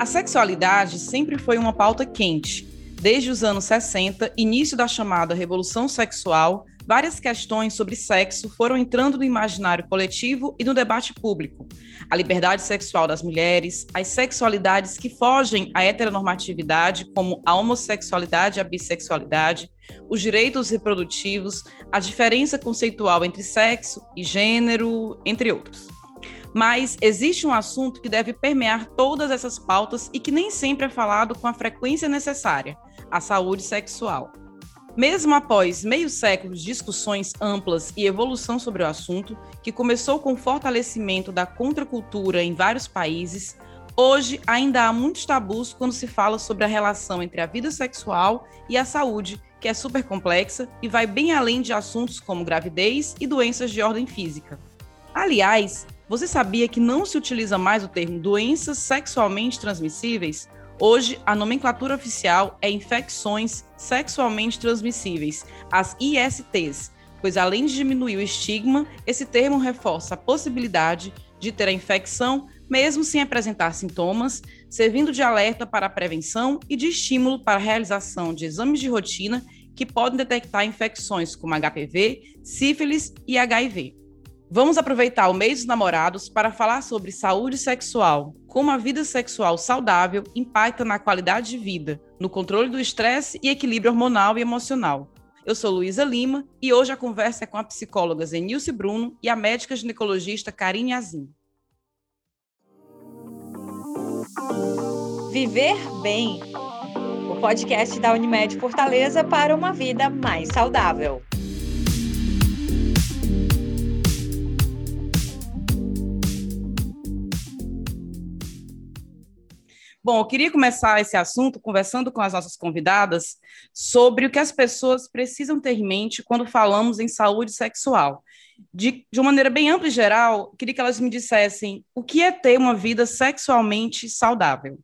A sexualidade sempre foi uma pauta quente. Desde os anos 60, início da chamada Revolução Sexual, várias questões sobre sexo foram entrando no imaginário coletivo e no debate público. A liberdade sexual das mulheres, as sexualidades que fogem à heteronormatividade, como a homossexualidade e a bissexualidade, os direitos reprodutivos, a diferença conceitual entre sexo e gênero, entre outros. Mas existe um assunto que deve permear todas essas pautas e que nem sempre é falado com a frequência necessária: a saúde sexual. Mesmo após meio século de discussões amplas e evolução sobre o assunto, que começou com o fortalecimento da contracultura em vários países, hoje ainda há muitos tabus quando se fala sobre a relação entre a vida sexual e a saúde, que é super complexa e vai bem além de assuntos como gravidez e doenças de ordem física. Aliás, você sabia que não se utiliza mais o termo doenças sexualmente transmissíveis? Hoje, a nomenclatura oficial é infecções sexualmente transmissíveis, as ISTs, pois além de diminuir o estigma, esse termo reforça a possibilidade de ter a infecção mesmo sem apresentar sintomas, servindo de alerta para a prevenção e de estímulo para a realização de exames de rotina que podem detectar infecções como HPV, sífilis e HIV. Vamos aproveitar o mês dos namorados para falar sobre saúde sexual, como a vida sexual saudável impacta na qualidade de vida, no controle do estresse e equilíbrio hormonal e emocional. Eu sou Luísa Lima e hoje a conversa é com a psicóloga Zenilce Bruno e a médica ginecologista Karine Azim. Viver Bem, o podcast da Unimed Fortaleza para uma vida mais saudável. Bom, eu queria começar esse assunto conversando com as nossas convidadas sobre o que as pessoas precisam ter em mente quando falamos em saúde sexual. De, de uma maneira bem ampla e geral, queria que elas me dissessem o que é ter uma vida sexualmente saudável.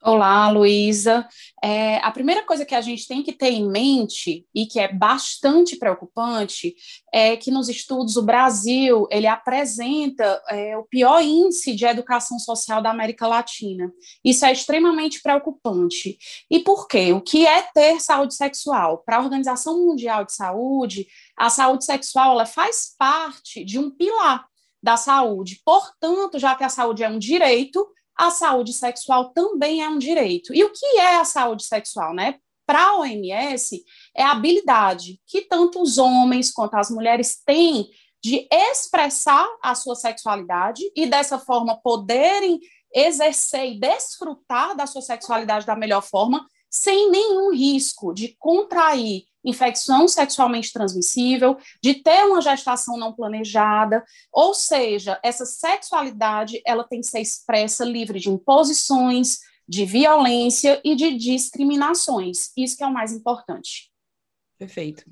Olá, Luísa. É, a primeira coisa que a gente tem que ter em mente e que é bastante preocupante é que nos estudos o Brasil ele apresenta é, o pior índice de educação social da América Latina. Isso é extremamente preocupante. E por quê? O que é ter saúde sexual? Para a Organização Mundial de Saúde, a saúde sexual ela faz parte de um pilar da saúde. Portanto, já que a saúde é um direito, a saúde sexual também é um direito. E o que é a saúde sexual, né? Para a OMS, é a habilidade que tanto os homens quanto as mulheres têm de expressar a sua sexualidade e dessa forma poderem exercer e desfrutar da sua sexualidade da melhor forma, sem nenhum risco de contrair infecção sexualmente transmissível, de ter uma gestação não planejada, ou seja, essa sexualidade ela tem que ser expressa livre de imposições, de violência e de discriminações. Isso que é o mais importante. Perfeito.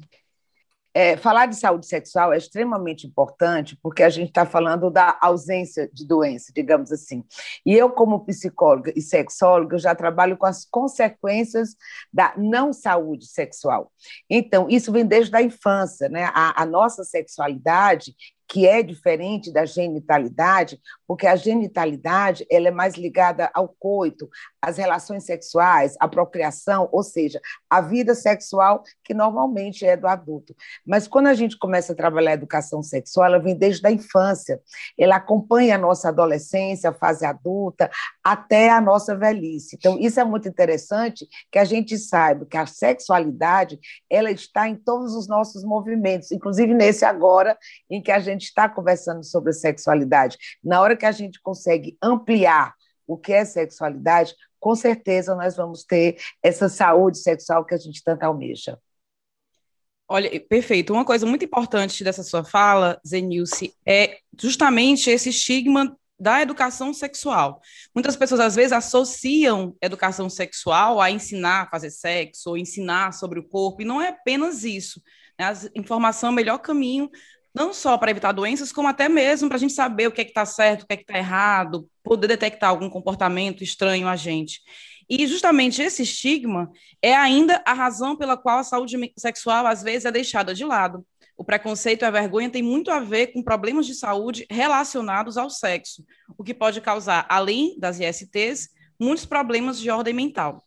É, falar de saúde sexual é extremamente importante porque a gente está falando da ausência de doença, digamos assim. E eu, como psicóloga e sexóloga, já trabalho com as consequências da não saúde sexual. Então, isso vem desde a infância, né? A, a nossa sexualidade que é diferente da genitalidade, porque a genitalidade ela é mais ligada ao coito, às relações sexuais, à procriação, ou seja, à vida sexual que normalmente é do adulto. Mas quando a gente começa a trabalhar a educação sexual, ela vem desde a infância, ela acompanha a nossa adolescência, a fase adulta, até a nossa velhice. Então, isso é muito interessante que a gente saiba que a sexualidade ela está em todos os nossos movimentos, inclusive nesse agora em que a gente está conversando sobre sexualidade, na hora que a gente consegue ampliar o que é sexualidade, com certeza nós vamos ter essa saúde sexual que a gente tanto almeja. Olha, perfeito. Uma coisa muito importante dessa sua fala, Zenilce, é justamente esse estigma da educação sexual. Muitas pessoas, às vezes, associam educação sexual a ensinar a fazer sexo ou ensinar sobre o corpo, e não é apenas isso. Né? A informação é o melhor caminho não só para evitar doenças, como até mesmo para a gente saber o que é que está certo, o que é que está errado, poder detectar algum comportamento estranho a gente. E justamente esse estigma é ainda a razão pela qual a saúde sexual às vezes é deixada de lado. O preconceito e a vergonha têm muito a ver com problemas de saúde relacionados ao sexo, o que pode causar, além das ISTs, muitos problemas de ordem mental.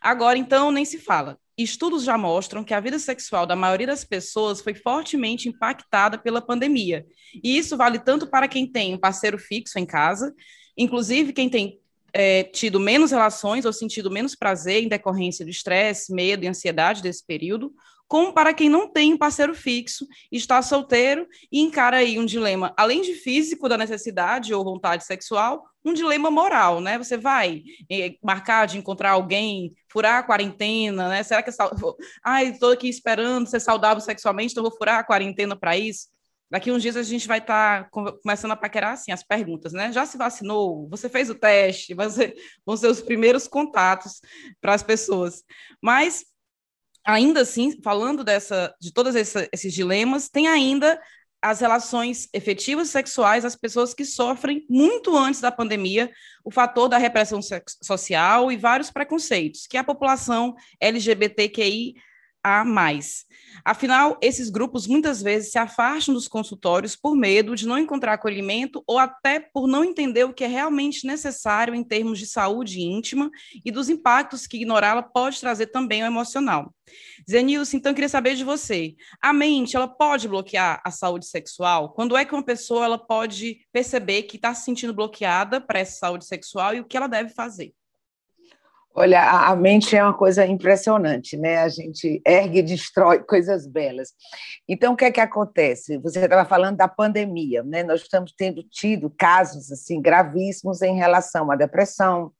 Agora, então, nem se fala. Estudos já mostram que a vida sexual da maioria das pessoas foi fortemente impactada pela pandemia. E isso vale tanto para quem tem um parceiro fixo em casa, inclusive quem tem é, tido menos relações ou sentido menos prazer em decorrência do estresse, medo e ansiedade desse período, como para quem não tem um parceiro fixo, está solteiro e encara aí um dilema, além de físico da necessidade ou vontade sexual, um dilema moral, né? Você vai eh, marcar de encontrar alguém, furar a quarentena, né? Será que é sal... ai, estou aqui esperando ser saudável sexualmente, então vou furar a quarentena para isso? Daqui uns dias a gente vai estar tá começando a paquerar assim as perguntas, né? Já se vacinou? Você fez o teste? Vão ser os primeiros contatos para as pessoas. Mas ainda assim, falando dessa, de todos esses dilemas, tem ainda as relações efetivas sexuais das pessoas que sofrem muito antes da pandemia o fator da repressão social e vários preconceitos que a população LGBTQI a mais. Afinal, esses grupos muitas vezes se afastam dos consultórios por medo de não encontrar acolhimento ou até por não entender o que é realmente necessário em termos de saúde íntima e dos impactos que ignorá-la pode trazer também ao emocional. Zenilson, então eu queria saber de você. A mente, ela pode bloquear a saúde sexual? Quando é que uma pessoa ela pode perceber que está se sentindo bloqueada para essa saúde sexual e o que ela deve fazer? Olha, a mente é uma coisa impressionante, né? A gente ergue e destrói coisas belas. Então, o que é que acontece? Você estava falando da pandemia, né? Nós estamos tendo tido casos assim gravíssimos em relação à depressão,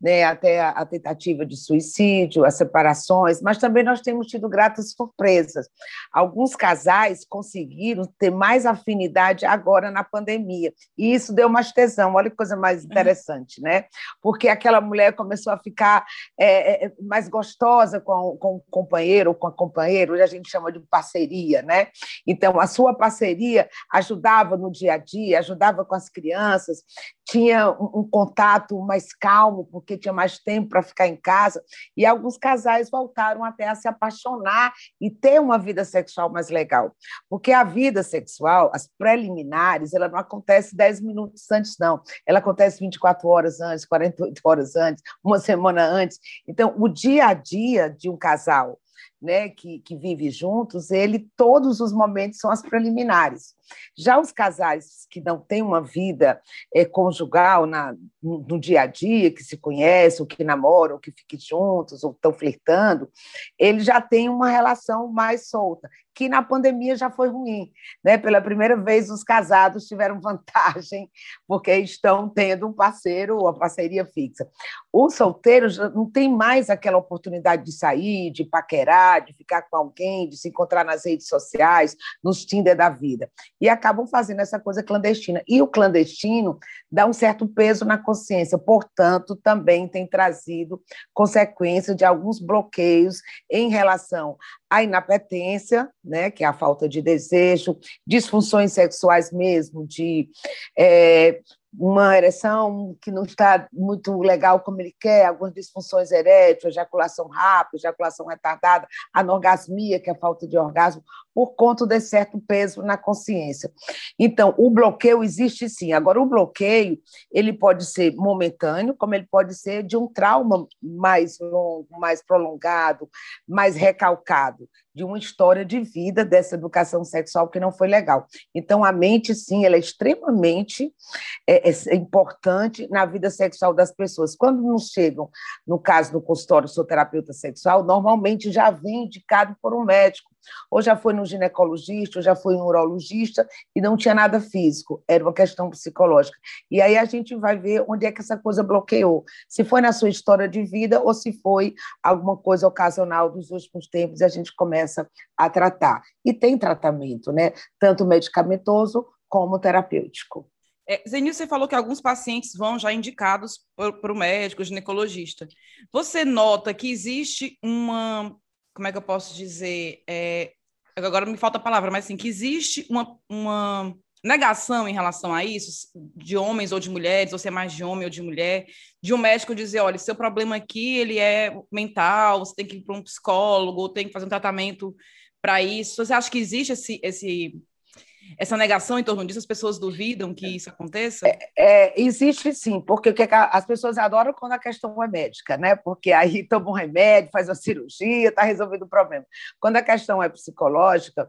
né, até a, a, tentativa de suicídio, as separações, mas também nós temos tido gratas surpresas. Alguns casais conseguiram ter mais afinidade agora na pandemia, e isso deu mais tesão. Olha que coisa mais uhum. interessante, né? Porque aquela mulher começou a ficar é, é, é, mais gostosa com, com o companheiro ou com a companheira, hoje a gente chama de parceria, né? Então, a sua parceria ajudava no dia a dia, ajudava com as crianças, tinha um, um contato mais calmo, porque tinha mais tempo para ficar em casa, e alguns casais voltaram até a se apaixonar e ter uma vida sexual mais legal. Porque a vida sexual, as preliminares, ela não acontece 10 minutos antes, não. Ela acontece 24 horas antes, 48 horas antes, uma semana antes. Então, o dia a dia de um casal né, que, que vive juntos, ele todos os momentos são as preliminares. Já os casais que não têm uma vida é, conjugal na, no, no, dia a dia, que se conhecem, ou que namoram, ou que ficam juntos, ou estão flertando, eles já têm uma relação mais solta, que na pandemia já foi ruim. Né? Pela primeira vez, os casados tiveram vantagem, porque estão tendo um parceiro ou uma parceria fixa. Os solteiros não tem mais aquela oportunidade de sair, de paquerar, de ficar com alguém, de se encontrar nas redes sociais, nos Tinder da vida e acabam fazendo essa coisa clandestina. E o clandestino dá um certo peso na consciência, portanto, também tem trazido consequência de alguns bloqueios em relação à inapetência, né, que é a falta de desejo, disfunções sexuais mesmo, de é, uma ereção que não está muito legal como ele quer, algumas disfunções eréteis, ejaculação rápida, ejaculação retardada, anorgasmia, que é a falta de orgasmo, por conta de certo peso na consciência. Então, o bloqueio existe sim. Agora, o bloqueio, ele pode ser momentâneo, como ele pode ser de um trauma mais longo, mais prolongado, mais recalcado de uma história de vida dessa educação sexual que não foi legal. Então, a mente, sim, ela é extremamente é, é importante na vida sexual das pessoas. Quando nos chegam, no caso do consultório, sou terapeuta sexual, normalmente já vem indicado por um médico, ou já foi no ginecologista, ou já foi no urologista, e não tinha nada físico, era uma questão psicológica. E aí a gente vai ver onde é que essa coisa bloqueou, se foi na sua história de vida ou se foi alguma coisa ocasional dos últimos tempos, e a gente começa a tratar. E tem tratamento, né? Tanto medicamentoso como terapêutico. É, Zenil, você falou que alguns pacientes vão já indicados para o médico, ginecologista. Você nota que existe uma como é que eu posso dizer? É, agora me falta a palavra, mas assim, que existe uma, uma negação em relação a isso, de homens ou de mulheres, ou se é mais de homem ou de mulher, de um médico dizer, olha, seu problema aqui, ele é mental, você tem que ir para um psicólogo, ou tem que fazer um tratamento para isso? Você acha que existe esse, esse essa negação em torno disso? As pessoas duvidam que isso aconteça? É, é, existe sim, porque as pessoas adoram quando a questão é médica, né? Porque aí toma um remédio, faz uma cirurgia, está resolvido o problema. Quando a questão é psicológica,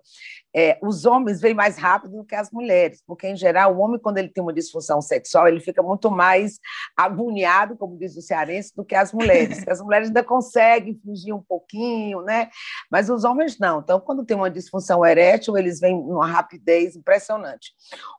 é, os homens vêm mais rápido do que as mulheres, porque, em geral, o homem, quando ele tem uma disfunção sexual, ele fica muito mais agoniado, como diz o cearense, do que as mulheres. as mulheres ainda conseguem fingir um pouquinho, né? Mas os homens não. Então, quando tem uma disfunção erétil, eles vêm numa rapidez impressionante.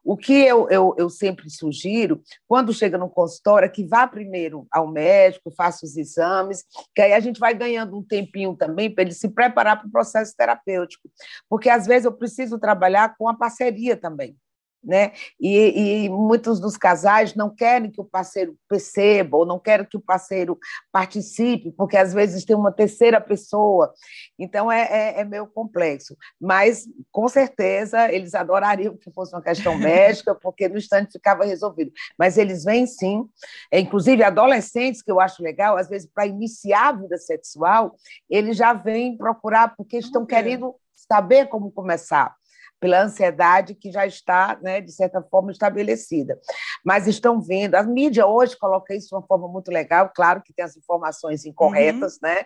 O que eu, eu, eu sempre sugiro, quando chega no consultório, é que vá primeiro ao médico, faça os exames, que aí a gente vai ganhando um tempinho também para ele se preparar para o processo terapêutico. Porque, às vezes, eu preciso trabalhar com a parceria também né? E, e, muitos dos casais não querem que o parceiro perceba ou não querem que o parceiro participe, porque às vezes tem uma terceira pessoa. Então é, é, é meio complexo. Mas com certeza eles adorariam que fosse uma questão médica, porque no instante ficava resolvido. Mas eles vêm sim, é, inclusive adolescentes, que eu acho legal, às vezes para iniciar a vida sexual, eles já vêm procurar porque estão querendo saber como começar pela ansiedade que já está, né, de certa forma, estabelecida. Mas estão vendo, a mídia hoje coloca isso de uma forma muito legal, claro que tem as informações incorretas, uhum. né,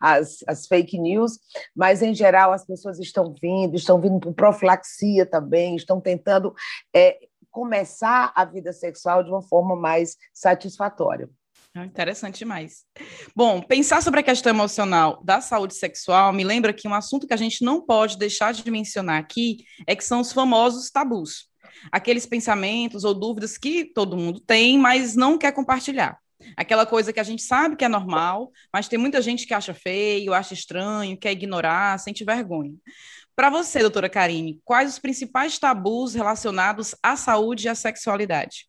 as, as fake news, mas, em geral, as pessoas estão vindo, estão vindo por profilaxia também, estão tentando é, começar a vida sexual de uma forma mais satisfatória. Ah, interessante demais. Bom, pensar sobre a questão emocional da saúde sexual me lembra que um assunto que a gente não pode deixar de mencionar aqui é que são os famosos tabus. Aqueles pensamentos ou dúvidas que todo mundo tem, mas não quer compartilhar. Aquela coisa que a gente sabe que é normal, mas tem muita gente que acha feio, acha estranho, quer ignorar, sente vergonha. Para você, doutora Karine, quais os principais tabus relacionados à saúde e à sexualidade?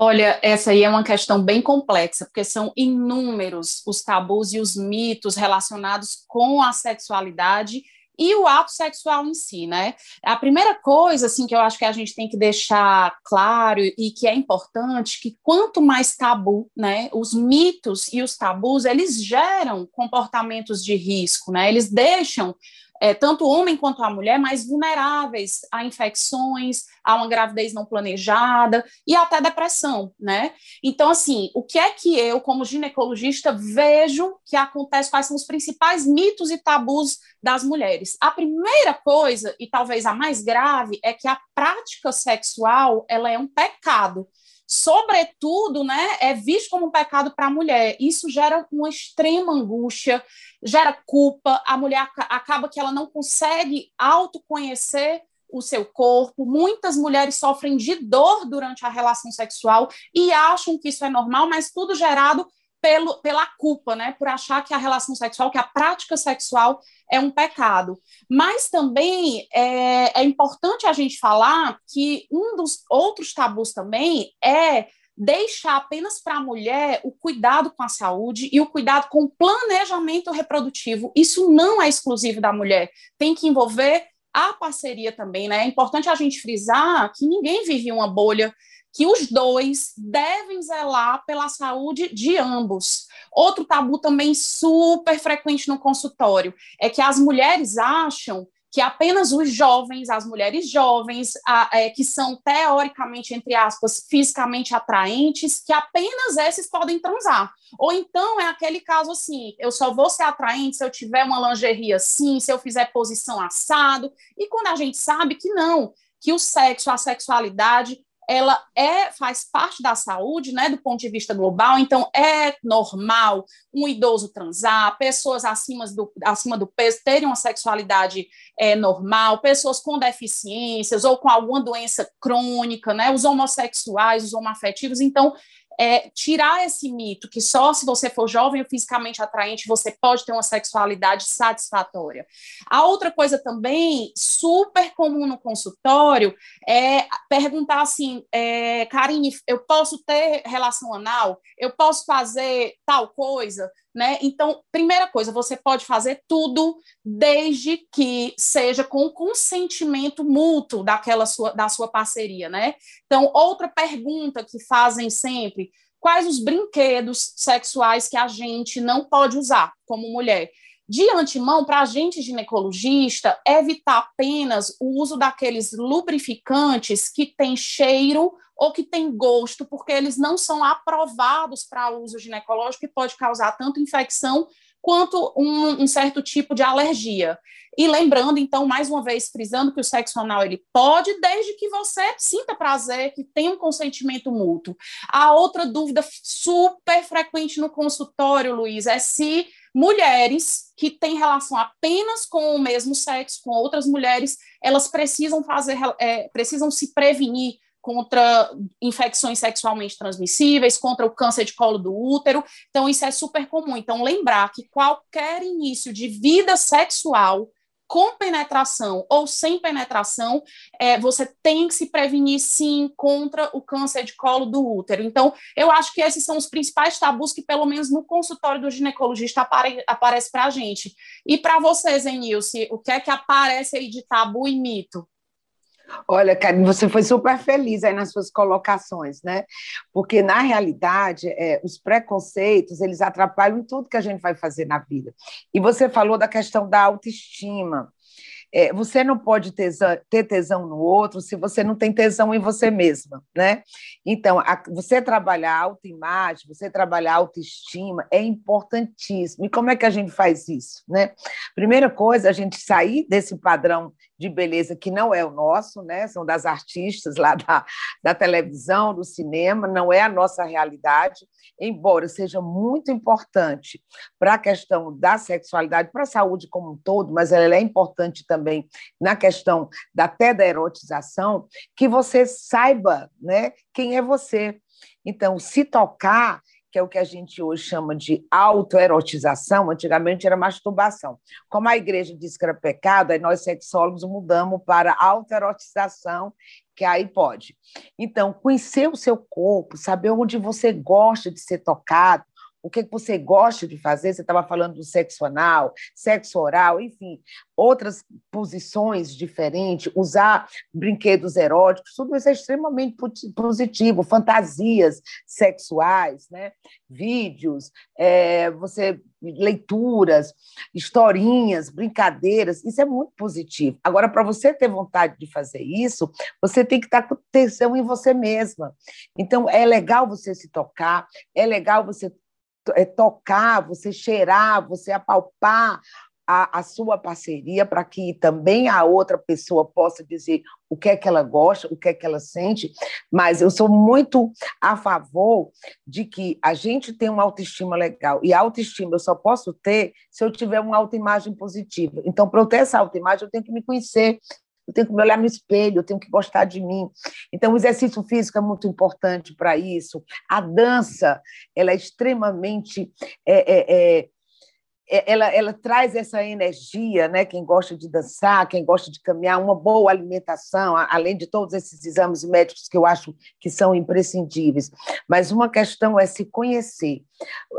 Olha, essa aí é uma questão bem complexa, porque são inúmeros os tabus e os mitos relacionados com a sexualidade e o ato sexual em si, né? A primeira coisa, assim, que eu acho que a gente tem que deixar claro e que é importante, que quanto mais tabu, né, os mitos e os tabus, eles geram comportamentos de risco, né? Eles deixam é, tanto o homem quanto a mulher mais vulneráveis a infecções, a uma gravidez não planejada e até depressão, né? Então, assim, o que é que eu, como ginecologista, vejo que acontece, quais são os principais mitos e tabus das mulheres? A primeira coisa, e talvez a mais grave, é que a prática sexual, ela é um pecado sobretudo, né, é visto como um pecado para a mulher. Isso gera uma extrema angústia, gera culpa, a mulher acaba que ela não consegue autoconhecer o seu corpo. Muitas mulheres sofrem de dor durante a relação sexual e acham que isso é normal, mas tudo gerado pelo, pela culpa, né? Por achar que a relação sexual, que a prática sexual é um pecado. Mas também é, é importante a gente falar que um dos outros tabus também é deixar apenas para a mulher o cuidado com a saúde e o cuidado com o planejamento reprodutivo. Isso não é exclusivo da mulher, tem que envolver a parceria também, né? É importante a gente frisar que ninguém vive uma bolha que os dois devem zelar pela saúde de ambos. Outro tabu também super frequente no consultório é que as mulheres acham que apenas os jovens, as mulheres jovens, a, é, que são teoricamente, entre aspas, fisicamente atraentes, que apenas esses podem transar. Ou então é aquele caso assim: eu só vou ser atraente se eu tiver uma lingerie assim, se eu fizer posição assado. E quando a gente sabe que não, que o sexo, a sexualidade ela é faz parte da saúde, né, do ponto de vista global, então é normal um idoso transar, pessoas acima do, acima do peso terem uma sexualidade é, normal, pessoas com deficiências ou com alguma doença crônica, né, os homossexuais, os homoafetivos, então é, tirar esse mito que só se você for jovem ou fisicamente atraente você pode ter uma sexualidade satisfatória. A outra coisa também super comum no consultório é perguntar assim, é, Karine, eu posso ter relação anal? Eu posso fazer tal coisa? Né? Então, primeira coisa, você pode fazer tudo desde que seja com consentimento mútuo daquela sua, da sua parceria, né? Então, outra pergunta que fazem sempre, quais os brinquedos sexuais que a gente não pode usar como mulher? De antemão, para a gente ginecologista, evitar apenas o uso daqueles lubrificantes que têm cheiro ou que têm gosto, porque eles não são aprovados para uso ginecológico e pode causar tanto infecção quanto um, um, certo tipo de alergia. E lembrando, então, mais uma vez, frisando que o sexo anal ele pode, desde que você sinta prazer, que tenha um consentimento mútuo. A outra dúvida super frequente no consultório, Luiz, é se mulheres que têm relação apenas com o mesmo sexo, com outras mulheres, elas precisam fazer, é, precisam se prevenir contra infecções sexualmente transmissíveis, contra o câncer de colo do útero. Então, isso é super comum. Então, lembrar que qualquer início de vida sexual com penetração ou sem penetração, é, você tem que se prevenir sim contra o câncer de colo do útero. Então, eu acho que esses são os principais tabus que, pelo menos no consultório do ginecologista, apare aparece para a gente. E para vocês, Enilce, o que é que aparece aí de tabu e mito? Olha, Karine, você foi super feliz aí nas suas colocações, né? Porque, na realidade, é, os preconceitos, eles atrapalham tudo que a gente vai fazer na vida. E você falou da questão da autoestima. É, você não pode tesão, ter tesão no outro se você não tem tesão em você mesma, né? Então, a, você trabalhar autoimagem, você trabalhar autoestima é importantíssimo. E como é que a gente faz isso, né? Primeira coisa, a gente sair desse padrão de beleza que não é o nosso, né? São das artistas lá da, da televisão, do cinema, não é a nossa realidade, embora seja muito importante para a questão da sexualidade, para a saúde como um todo, mas ela é importante também na questão da, até da erotização, que você saiba né, quem é você. Então, se tocar que é o que a gente hoje chama de autoerotização, antigamente era masturbação. Como a igreja diz que era pecado, aí nós sexólogos mudamos para autoerotização, que aí pode. Então, conhecer o seu corpo, saber onde você gosta de ser tocado, o que você gosta de fazer, você estava falando do sexo anal, sexo oral, enfim, outras posições diferentes, usar brinquedos eróticos, tudo isso é extremamente positivo, fantasias sexuais, né? vídeos, é, você leituras, historinhas, brincadeiras, isso é muito positivo. Agora, para você ter vontade de fazer isso, você tem que estar com tesão em você mesma. Então, é legal você se tocar, é legal você é, tocar, você cheirar, você apalpar a, a sua parceria para que também a outra pessoa possa dizer o que é que ela gosta, o que é que ela sente, mas eu sou muito a favor de que a gente tenha uma autoestima legal, e a autoestima eu só posso ter se eu tiver uma autoimagem positiva. Então, para eu ter essa autoimagem, eu tenho que me conhecer, eu tenho que me olhar no espelho, eu tenho que gostar de mim. Então, o exercício físico é muito importante para isso. A dança, ela é extremamente é, é, é, é, ela, ela traz essa energia, né? Quem gosta de dançar, quem gosta de caminhar, uma boa alimentação, além de todos esses exames médicos que eu acho que são imprescindíveis. Mas uma questão é se conhecer.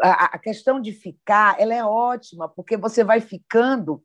A, a questão de ficar, ela é ótima, porque você vai ficando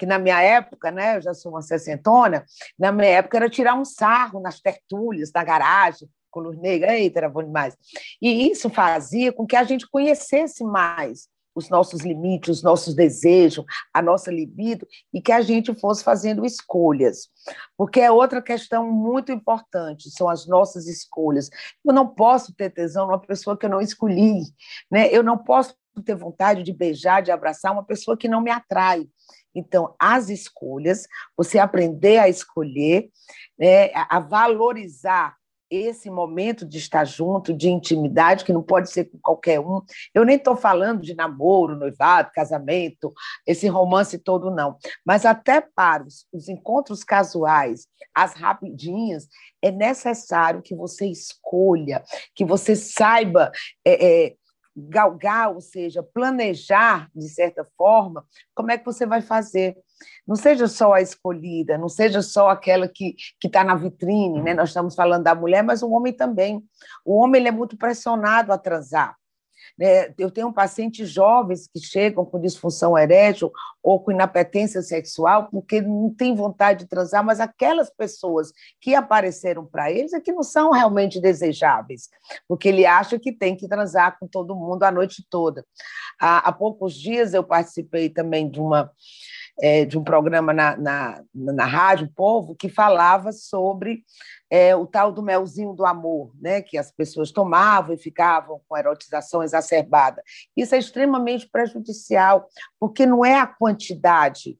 que na minha época, né, eu já sou uma sessentona, na minha época era tirar um sarro nas tertúlias, na garagem, com luz negra, eita, era bom demais. E isso fazia com que a gente conhecesse mais os nossos limites, os nossos desejos, a nossa libido, e que a gente fosse fazendo escolhas. Porque é outra questão muito importante, são as nossas escolhas. Eu não posso ter tesão numa pessoa que eu não escolhi, né? eu não posso ter vontade de beijar, de abraçar uma pessoa que não me atrai. Então, as escolhas, você aprender a escolher, né, a valorizar esse momento de estar junto, de intimidade, que não pode ser com qualquer um. Eu nem estou falando de namoro, noivado, casamento, esse romance todo, não. Mas até para os, os encontros casuais, as rapidinhas, é necessário que você escolha, que você saiba é, é, galgar, ou seja, planejar, de certa forma, como é que você vai fazer. Não seja só a escolhida, não seja só aquela que está na vitrine, né? nós estamos falando da mulher, mas o homem também. O homem ele é muito pressionado a transar. Né? Eu tenho pacientes jovens que chegam com disfunção erétil ou com inapetência sexual porque não tem vontade de transar, mas aquelas pessoas que apareceram para eles é que não são realmente desejáveis, porque ele acha que tem que transar com todo mundo a noite toda. Há, há poucos dias eu participei também de uma é, de um programa na, na, na Rádio Povo que falava sobre é, o tal do melzinho do amor, né, que as pessoas tomavam e ficavam com erotização exacerbada. Isso é extremamente prejudicial, porque não é a quantidade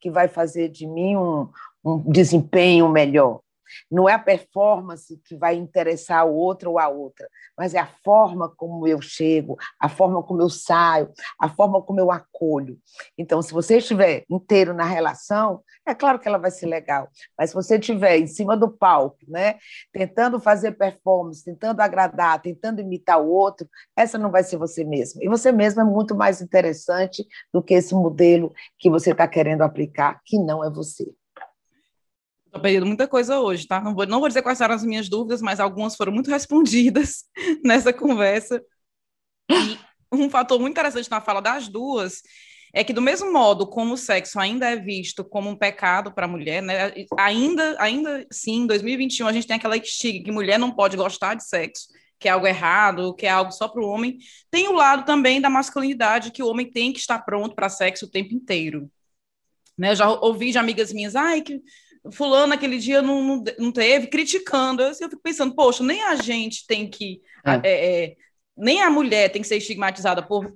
que vai fazer de mim um, um desempenho melhor. Não é a performance que vai interessar o outro ou a outra, mas é a forma como eu chego, a forma como eu saio, a forma como eu acolho. Então, se você estiver inteiro na relação, é claro que ela vai ser legal, mas se você estiver em cima do palco, né, tentando fazer performance, tentando agradar, tentando imitar o outro, essa não vai ser você mesma. E você mesma é muito mais interessante do que esse modelo que você está querendo aplicar, que não é você. Estou perdendo muita coisa hoje, tá? Não vou, não vou dizer quais eram as minhas dúvidas, mas algumas foram muito respondidas nessa conversa. E um fator muito interessante na fala das duas é que do mesmo modo como o sexo ainda é visto como um pecado para a mulher, né? Ainda, ainda sim, em 2021 a gente tem aquela estigma que mulher não pode gostar de sexo, que é algo errado, que é algo só para o homem. Tem o lado também da masculinidade que o homem tem que estar pronto para sexo o tempo inteiro. Né? Eu já ouvi de amigas minhas, ai, que fulano aquele dia não, não, não teve, criticando. Eu, eu, fico pensando, poxa, nem a gente tem que. É. É, é, nem a mulher tem que ser estigmatizada por,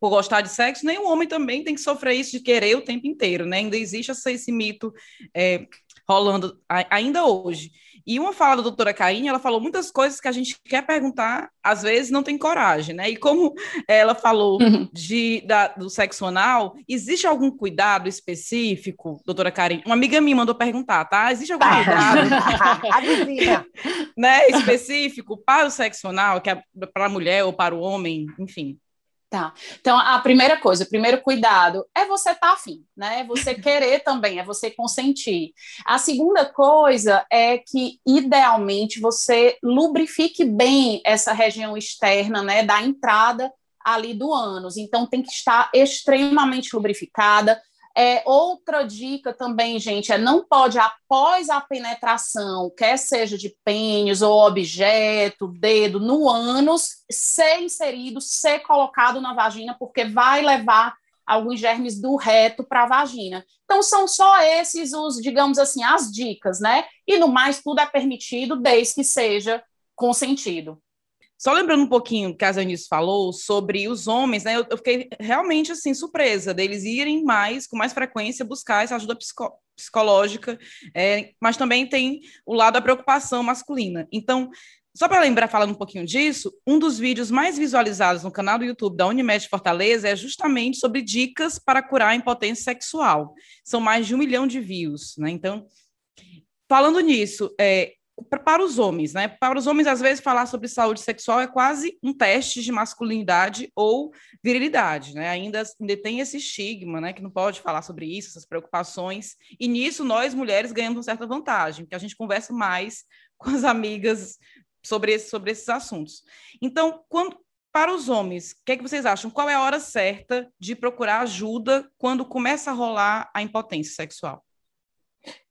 por gostar de sexo, nem o homem também tem que sofrer isso de querer o tempo inteiro, né? Ainda existe esse, esse mito é, rolando ainda hoje. E uma fala da doutora Caine, ela falou muitas coisas que a gente quer perguntar, às vezes não tem coragem, né? E como ela falou uhum. de, da, do sexo anal, existe algum cuidado específico, doutora Caine? Uma amiga minha mandou perguntar, tá? Existe algum tá. cuidado a vizinha. né, específico para o sexo anal, que é para a mulher ou para o homem, enfim? Tá. Então, a primeira coisa, o primeiro cuidado é você estar tá afim, né? É você querer também, é você consentir. A segunda coisa é que, idealmente, você lubrifique bem essa região externa, né? Da entrada ali do ânus. Então, tem que estar extremamente lubrificada. É, outra dica também, gente, é não pode, após a penetração, quer seja de pênis ou objeto, dedo, no ânus, ser inserido, ser colocado na vagina, porque vai levar alguns germes do reto para a vagina. Então, são só esses os, digamos assim, as dicas, né? E no mais, tudo é permitido desde que seja consentido. Só lembrando um pouquinho que a Zanice falou sobre os homens, né? Eu, eu, fiquei realmente assim surpresa deles irem mais, com mais frequência, buscar essa ajuda psico psicológica, é, mas também tem o lado da preocupação masculina. Então, só para lembrar, falando um pouquinho disso, um dos vídeos mais visualizados no canal do YouTube da Unimed Fortaleza é justamente sobre dicas para curar a impotência sexual. São mais de um milhão de views, né? Então, falando nisso, é, para os homens, né? Para os homens, às vezes, falar sobre saúde sexual é quase um teste de masculinidade ou virilidade, né? Ainda, ainda tem esse estigma, né? Que não pode falar sobre isso, essas preocupações. E nisso, nós, mulheres, ganhamos uma certa vantagem, porque a gente conversa mais com as amigas sobre, esse, sobre esses assuntos. Então, quando, para os homens, o que, é que vocês acham? Qual é a hora certa de procurar ajuda quando começa a rolar a impotência sexual?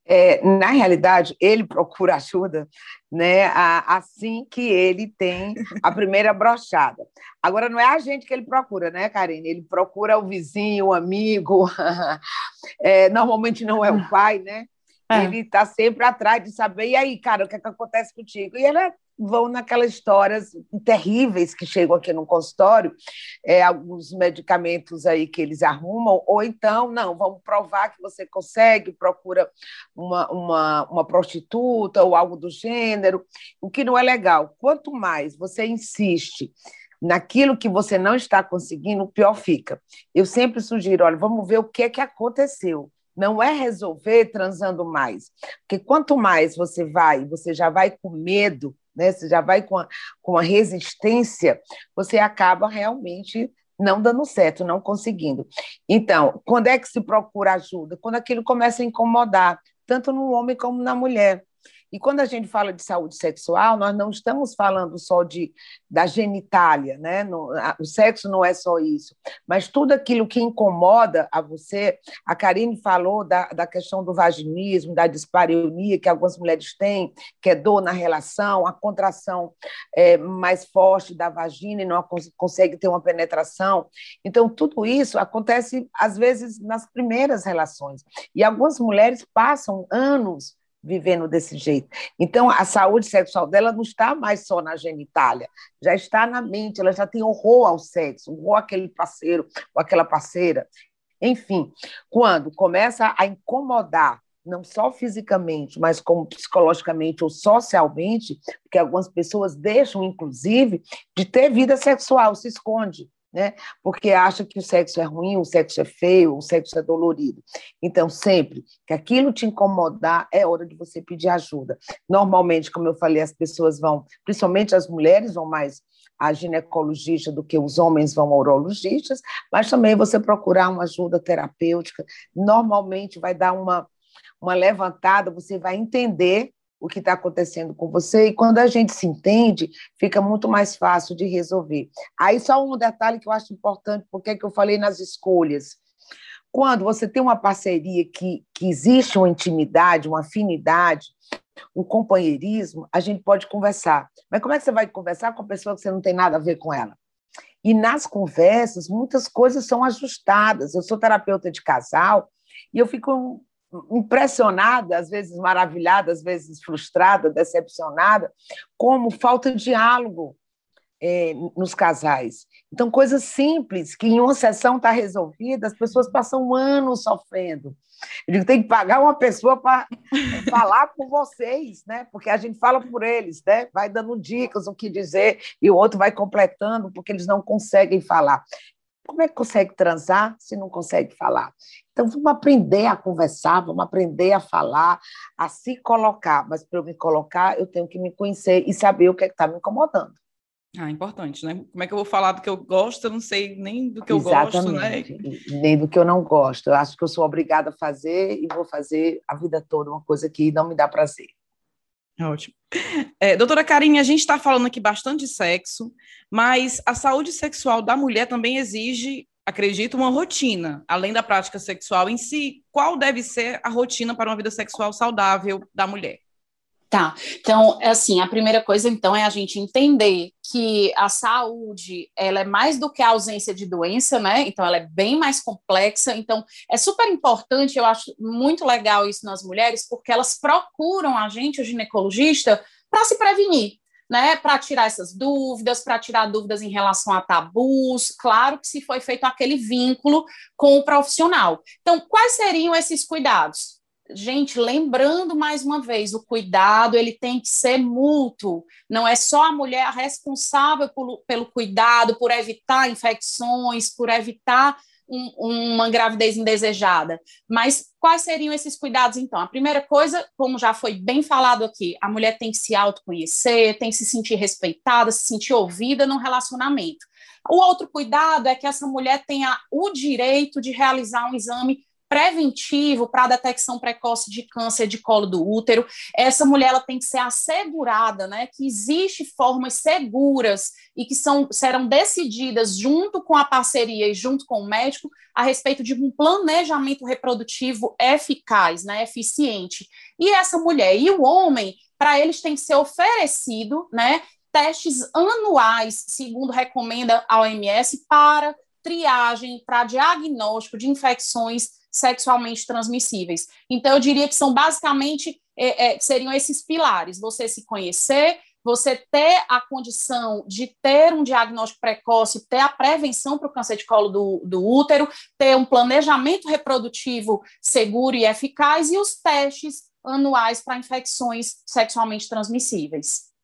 É, na realidade, ele procura ajuda né, assim que ele tem a primeira brochada. Agora, não é a gente que ele procura, né, Karine? Ele procura o vizinho, o amigo, é, normalmente não é o pai, né? É. Ele está sempre atrás de saber, e aí, cara, o que, é que acontece contigo? E ele é vão naquelas histórias terríveis que chegam aqui no consultório, é, alguns medicamentos aí que eles arrumam, ou então, não, vamos provar que você consegue, procura uma, uma, uma prostituta ou algo do gênero, o que não é legal. Quanto mais você insiste naquilo que você não está conseguindo, pior fica. Eu sempre sugiro, olha, vamos ver o que é que aconteceu não é resolver transando mais. Porque quanto mais você vai, você já vai com medo né? Você já vai com a, com a resistência, você acaba realmente não dando certo, não conseguindo. Então, quando é que se procura ajuda? Quando aquilo começa a incomodar, tanto no homem como na mulher. E quando a gente fala de saúde sexual, nós não estamos falando só de, da genitália, né? No, a, o sexo não é só isso, mas tudo aquilo que incomoda a você. A Karine falou da, da questão do vaginismo, da dispareunia que algumas mulheres têm, que é dor na relação, a contração é, mais forte da vagina e não consegue ter uma penetração. Então, tudo isso acontece, às vezes, nas primeiras relações. E algumas mulheres passam anos vivendo desse jeito. Então, a saúde sexual dela não está mais só na genitália, já está na mente, ela já tem horror ao sexo, horror àquele parceiro ou aquela parceira. Enfim, quando começa a incomodar, não só fisicamente, mas como psicologicamente ou socialmente, porque algumas pessoas deixam, inclusive, de ter vida sexual, se esconde né? Porque acha que o sexo é ruim, o sexo é feio, o sexo é dolorido. Então, sempre que aquilo te incomodar, é hora de você pedir ajuda. Normalmente, como eu falei, as pessoas vão, principalmente as mulheres, vão mais a ginecologista do que os homens vão a urologistas, mas também você procurar uma ajuda terapêutica, normalmente vai dar uma, uma levantada, você vai entender o que está acontecendo com você, e quando a gente se entende, fica muito mais fácil de resolver. Aí, só um detalhe que eu acho importante, porque é que eu falei nas escolhas. Quando você tem uma parceria que, que existe uma intimidade, uma afinidade, um companheirismo, a gente pode conversar. Mas como é que você vai conversar com a pessoa que você não tem nada a ver com ela? E nas conversas, muitas coisas são ajustadas. Eu sou terapeuta de casal e eu fico impressionada, às vezes maravilhada, às vezes frustrada, decepcionada, como falta de diálogo é, nos casais. Então, coisas simples que em uma sessão está resolvida, as pessoas passam um ano sofrendo. Eu digo, tem que pagar uma pessoa para falar por vocês, né? Porque a gente fala por eles, né? Vai dando dicas, o que dizer, e o outro vai completando, porque eles não conseguem falar. Como é que consegue transar se não consegue falar? Então, vamos aprender a conversar, vamos aprender a falar, a se colocar. Mas para eu me colocar, eu tenho que me conhecer e saber o que é está me incomodando. Ah, importante, né? Como é que eu vou falar do que eu gosto? Eu não sei nem do que eu gosto, né? Nem do que eu não gosto. Eu acho que eu sou obrigada a fazer e vou fazer a vida toda uma coisa que não me dá prazer. Ótimo. É, doutora Karine, a gente está falando aqui bastante de sexo, mas a saúde sexual da mulher também exige, acredito, uma rotina, além da prática sexual em si. Qual deve ser a rotina para uma vida sexual saudável da mulher? Tá. Então, é assim, a primeira coisa, então, é a gente entender que a saúde, ela é mais do que a ausência de doença, né? Então, ela é bem mais complexa. Então, é super importante, eu acho muito legal isso nas mulheres, porque elas procuram a gente, o ginecologista, para se prevenir, né? Para tirar essas dúvidas, para tirar dúvidas em relação a tabus. Claro que se foi feito aquele vínculo com o profissional. Então, quais seriam esses cuidados? Gente, lembrando mais uma vez, o cuidado ele tem que ser mútuo. Não é só a mulher responsável por, pelo cuidado, por evitar infecções, por evitar um, uma gravidez indesejada. Mas quais seriam esses cuidados, então? A primeira coisa, como já foi bem falado aqui, a mulher tem que se autoconhecer, tem que se sentir respeitada, se sentir ouvida no relacionamento. O outro cuidado é que essa mulher tenha o direito de realizar um exame preventivo para a detecção precoce de câncer de colo do útero. Essa mulher ela tem que ser assegurada, né, que existe formas seguras e que são, serão decididas junto com a parceria e junto com o médico a respeito de um planejamento reprodutivo eficaz, né, eficiente. E essa mulher e o homem, para eles tem que ser oferecido, né, testes anuais, segundo recomenda a OMS, para triagem, para diagnóstico de infecções sexualmente transmissíveis. Então, eu diria que são basicamente é, é, seriam esses pilares: você se conhecer, você ter a condição de ter um diagnóstico precoce, ter a prevenção para o câncer de colo do, do útero, ter um planejamento reprodutivo seguro e eficaz e os testes anuais para infecções sexualmente transmissíveis.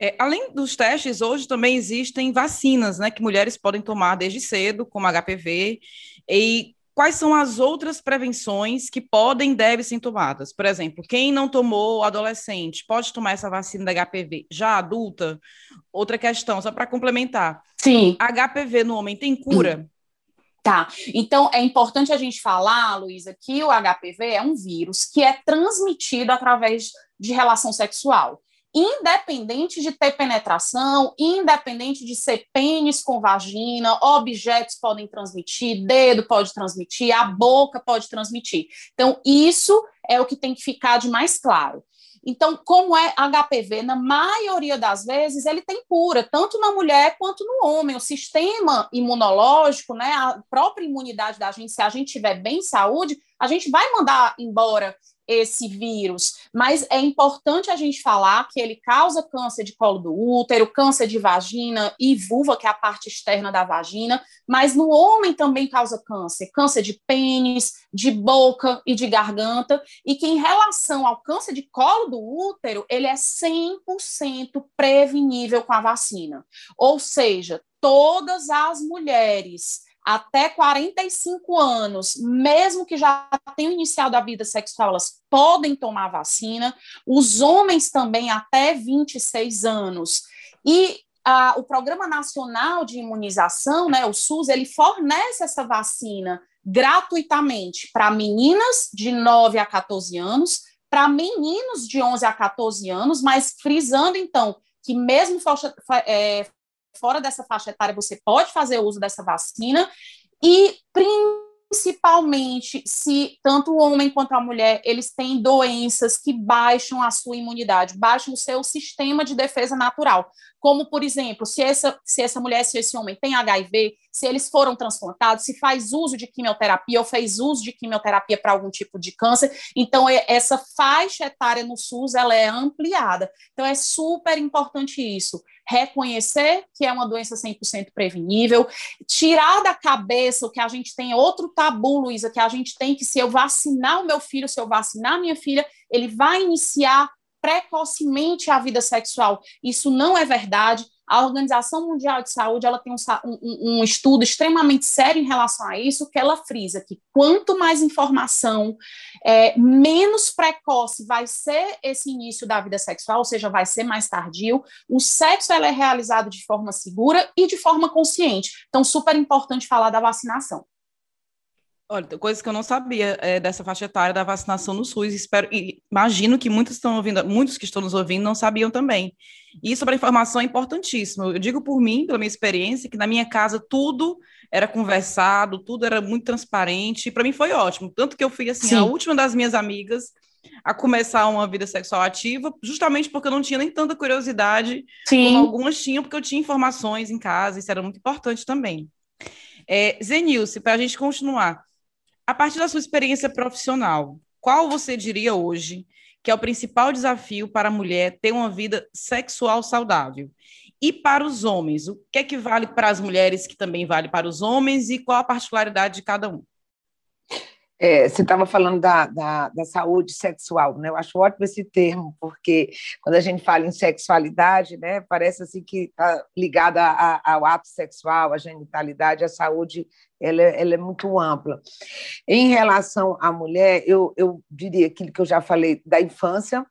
É, além dos testes, hoje também existem vacinas, né, que mulheres podem tomar desde cedo, como HPV, e quais são as outras prevenções que podem e devem ser tomadas? Por exemplo, quem não tomou adolescente pode tomar essa vacina da HPV já adulta? Outra questão, só para complementar. Sim. HPV no homem tem cura? Tá, então é importante a gente falar, Luísa, que o HPV é um vírus que é transmitido através de relação sexual independente de ter penetração, independente de ser pênis com vagina, objetos podem transmitir, dedo pode transmitir, a boca pode transmitir. Então, isso é o que tem que ficar de mais claro. Então, como é HPV, na maioria das vezes, ele tem cura, tanto na mulher quanto no homem. O sistema imunológico, né, a própria imunidade da gente, se a gente tiver bem saúde, a gente vai mandar embora esse vírus, mas é importante a gente falar que ele causa câncer de colo do útero, câncer de vagina e vulva, que é a parte externa da vagina, mas no homem também causa câncer, câncer de pênis, de boca e de garganta, e que em relação ao câncer de colo do útero, ele é 100% prevenível com a vacina. Ou seja, todas as mulheres até 45 anos, mesmo que já tenham iniciado a vida sexual, elas podem tomar vacina. Os homens também até 26 anos. E o Programa Nacional de Imunização, né, o SUS, ele fornece essa vacina gratuitamente para meninas de 9 a 14 anos, para meninos de 11 a 14 anos, mas frisando então que mesmo é, fora dessa faixa etária, você pode fazer uso dessa vacina e principalmente se tanto o homem quanto a mulher eles têm doenças que baixam a sua imunidade, baixam o seu sistema de defesa natural. Como, por exemplo, se essa, se essa mulher, se esse homem tem HIV, se eles foram transplantados, se faz uso de quimioterapia ou fez uso de quimioterapia para algum tipo de câncer. Então, essa faixa etária no SUS ela é ampliada. Então, é super importante isso. Reconhecer que é uma doença 100% prevenível, tirar da cabeça o que a gente tem, outro tabu, Luísa, que a gente tem que se eu vacinar o meu filho, se eu vacinar minha filha, ele vai iniciar precocemente a vida sexual. Isso não é verdade. A Organização Mundial de Saúde ela tem um, um, um, estudo extremamente sério em relação a isso, que ela frisa que quanto mais informação, é, menos precoce vai ser esse início da vida sexual, ou seja, vai ser mais tardio. O sexo ela é realizado de forma segura e de forma consciente. Então, super importante falar da vacinação. Olha, coisas que eu não sabia é, dessa faixa etária da vacinação no SUS. Espero, imagino que muitos estão ouvindo, muitos que estão nos ouvindo não sabiam também. E sobre a informação é importantíssimo. Eu digo por mim, pela minha experiência, que na minha casa tudo era conversado, tudo era muito transparente. E para mim foi ótimo. Tanto que eu fui assim Sim. a última das minhas amigas a começar uma vida sexual ativa, justamente porque eu não tinha nem tanta curiosidade Sim. como algumas tinham, porque eu tinha informações em casa. Isso era muito importante também. É, Zenilce, para a gente continuar. A partir da sua experiência profissional, qual você diria hoje que é o principal desafio para a mulher ter uma vida sexual saudável? E para os homens, o que é que vale para as mulheres que também vale para os homens e qual a particularidade de cada um? É, você estava falando da, da, da, saúde sexual, né? Eu acho ótimo esse termo, porque quando a gente fala em sexualidade, né, parece assim que está ligada ao ato sexual, à genitalidade, a saúde ela, é, ela é muito ampla. Em relação à mulher, eu, eu diria aquilo que eu já falei da infância,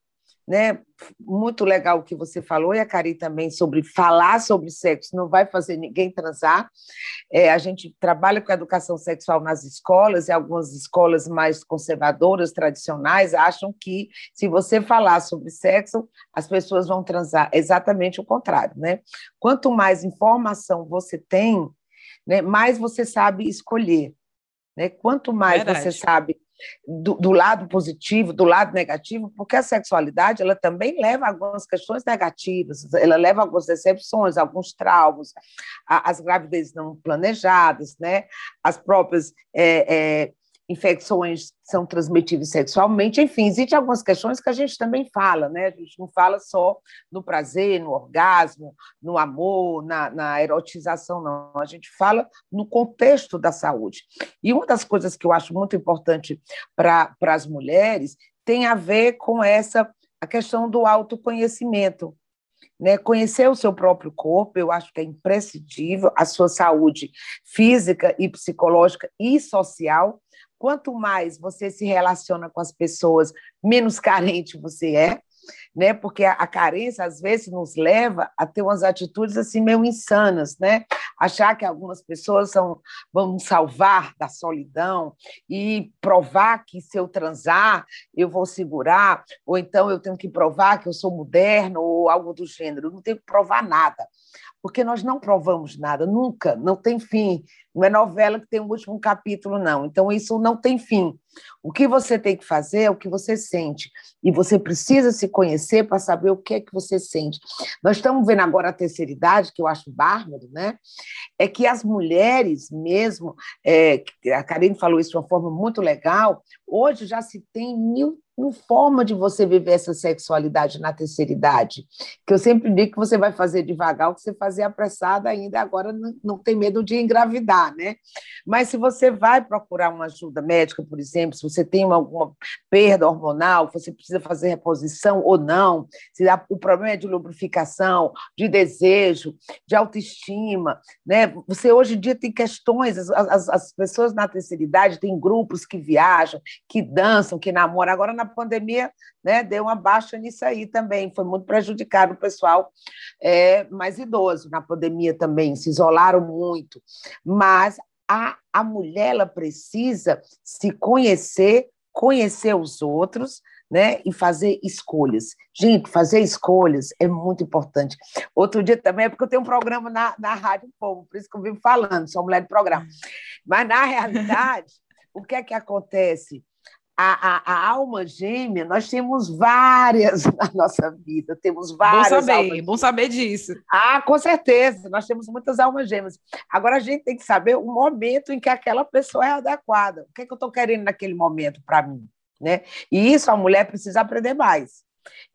né? Muito legal o que você falou, e a Cari também, sobre falar sobre sexo, não vai fazer ninguém transar. É, a gente trabalha com educação sexual nas escolas, e algumas escolas mais conservadoras, tradicionais, acham que se você falar sobre sexo, as pessoas vão transar. Exatamente o contrário, né? Quanto mais informação você tem, né, mais você sabe escolher. Né? Quanto mais Verdade. você sabe do, do, lado positivo, do lado negativo, porque a sexualidade ela também leva a algumas questões negativas, ela leva algumas decepções, alguns traumas, as gravidezes não planejadas, né? as próprias é, é, infecções são transmitidas sexualmente, enfim, existem algumas questões que a gente também fala, né? A gente não fala só no prazer, no orgasmo, no amor, na, na erotização, não. A gente fala no contexto da saúde. E uma das coisas que eu acho muito importante para as mulheres tem a ver com essa a questão do autoconhecimento. Né, conhecer o seu próprio corpo, eu acho que é imprescindível, a sua saúde física e psicológica e social, Quanto mais você se relaciona com as pessoas, menos carente você é. né? Porque a, a, carência às vezes nos leva a ter umas atitudes assim meio insanas, né? Achar que algumas pessoas são, vão salvar da solidão e provar que se eu transar eu vou segurar, ou então eu tenho que provar que eu sou moderno ou algo do gênero. Eu não tenho que provar nada porque nós não provamos nada, nunca, não tem fim. Não é novela que tem um último capítulo, não. Então, isso não tem fim. O que você tem que fazer é o que você sente. E você precisa se conhecer para saber o que é que você sente. Nós estamos vendo agora a terceira idade, que eu acho bárbaro, né? É que as mulheres mesmo, é, a Karine falou isso de uma forma muito legal, hoje já se tem mil uma forma de você viver essa sexualidade na terceira idade. Que eu sempre digo que você vai fazer devagar, o que você fazia apressada ainda, agora não, não tem medo de engravidar, né? Mas se você vai procurar uma ajuda médica, por exemplo, se você tem alguma perda hormonal, você precisa fazer reposição ou não, se o problema é de lubrificação, de desejo, de autoestima, né? Você hoje em dia tem questões, as, as, as pessoas na terceira idade têm grupos que viajam, que dançam, que namoram. Agora, na pandemia, né, deu uma baixa nisso aí também, foi muito prejudicado o pessoal é, mais idoso na pandemia também, se isolaram muito. Mas a, a mulher ela precisa se conhecer, conhecer os outros, né, e fazer escolhas. Gente, fazer escolhas é muito importante. Outro dia também, é porque eu tenho um programa na, na Rádio Povo, por isso que eu vivo falando, sou mulher de programa. Mas, na realidade, o que é que acontece? A, a, a, alma gêmea, nós temos várias na nossa vida, temos várias. Bom saber, bom saber disso. Ah, com certeza, nós temos muitas almas gêmeas. Agora a gente tem que saber o momento em que aquela pessoa é adequada. O que, é que eu estou querendo naquele momento para mim? Né? E isso a mulher precisa aprender mais.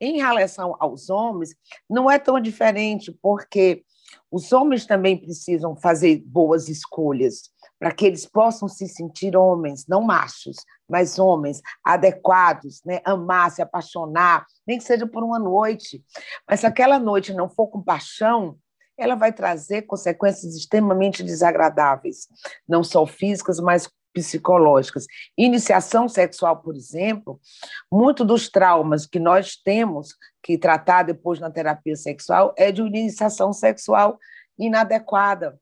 Em relação aos homens, não é tão diferente, porque os homens também precisam fazer boas escolhas para que eles possam se sentir homens, não machos, mas homens adequados, né? amar, se apaixonar, nem que seja por uma noite. Mas se aquela noite não for com paixão, ela vai trazer consequências extremamente desagradáveis, não só físicas, mas psicológicas. Iniciação sexual, por exemplo, muito dos traumas que nós temos que tratar depois na terapia sexual é de iniciação sexual inadequada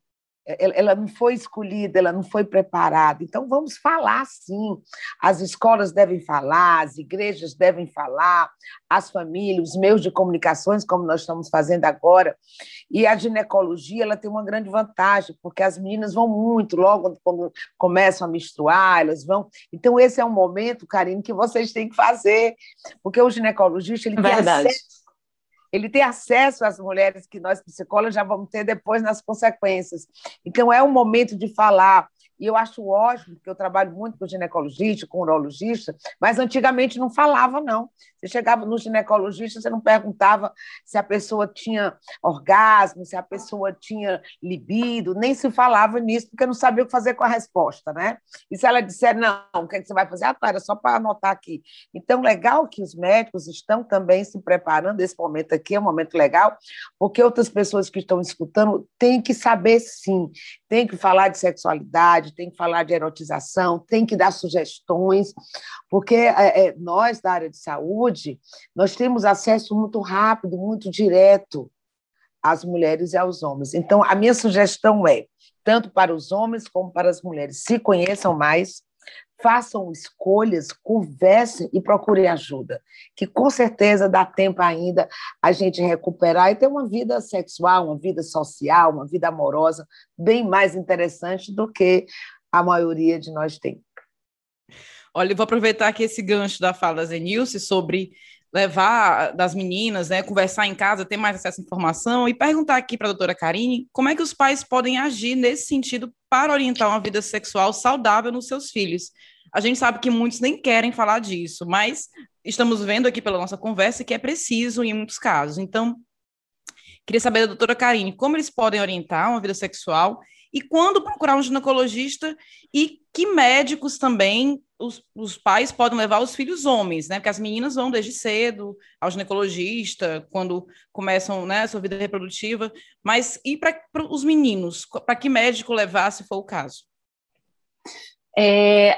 ela não foi escolhida, ela não foi preparada. Então, vamos falar sim. As escolas devem falar, as igrejas devem falar, as famílias, os meios de comunicações, como nós estamos fazendo agora. E a ginecologia ela tem uma grande vantagem, porque as meninas vão muito, logo quando começam a menstruar, elas vão. Então, esse é um momento, Karine, que vocês têm que fazer, porque o ginecologista ele tem acesso ele tem acesso às mulheres que nós psicólogos já vamos ter depois nas consequências. Então, é o momento de falar. E eu acho ótimo, porque eu trabalho muito com ginecologista, com urologista, mas antigamente não falava, não. Você chegava no ginecologista, você não perguntava se a pessoa tinha orgasmo, se a pessoa tinha libido, nem se falava nisso, porque não sabia o que fazer com a resposta, né? E se ela disser, não, o que, é que você vai fazer? Ah, tá, era só para anotar aqui. Então, legal que os médicos estão também se preparando, esse momento aqui é um momento legal, porque outras pessoas que estão escutando têm que saber, sim, tem que falar de sexualidade, tem que falar de erotização, tem que dar sugestões, porque é, é, nós, da área de saúde, nós temos acesso muito rápido, muito direto às mulheres e aos homens. Então, a minha sugestão é, tanto para os homens como para as mulheres, se conheçam mais, façam escolhas, conversem e procurem ajuda, que com certeza dá tempo ainda a gente recuperar e ter uma vida sexual, uma vida social, uma vida amorosa bem mais interessante do que a maioria de nós tem. Olha, eu vou aproveitar aqui esse gancho da fala da Zenilce sobre levar das meninas, né, conversar em casa, ter mais acesso à informação e perguntar aqui para a doutora Karine como é que os pais podem agir nesse sentido para orientar uma vida sexual saudável nos seus filhos. A gente sabe que muitos nem querem falar disso, mas estamos vendo aqui pela nossa conversa que é preciso em muitos casos. Então, queria saber da doutora Karine como eles podem orientar uma vida sexual e quando procurar um ginecologista e que médicos também os, os, pais podem levar os filhos homens, né? Porque as meninas vão desde cedo ao ginecologista, quando começam né, a sua vida reprodutiva, mas e para os meninos? Para que médico levar, se for o caso? É,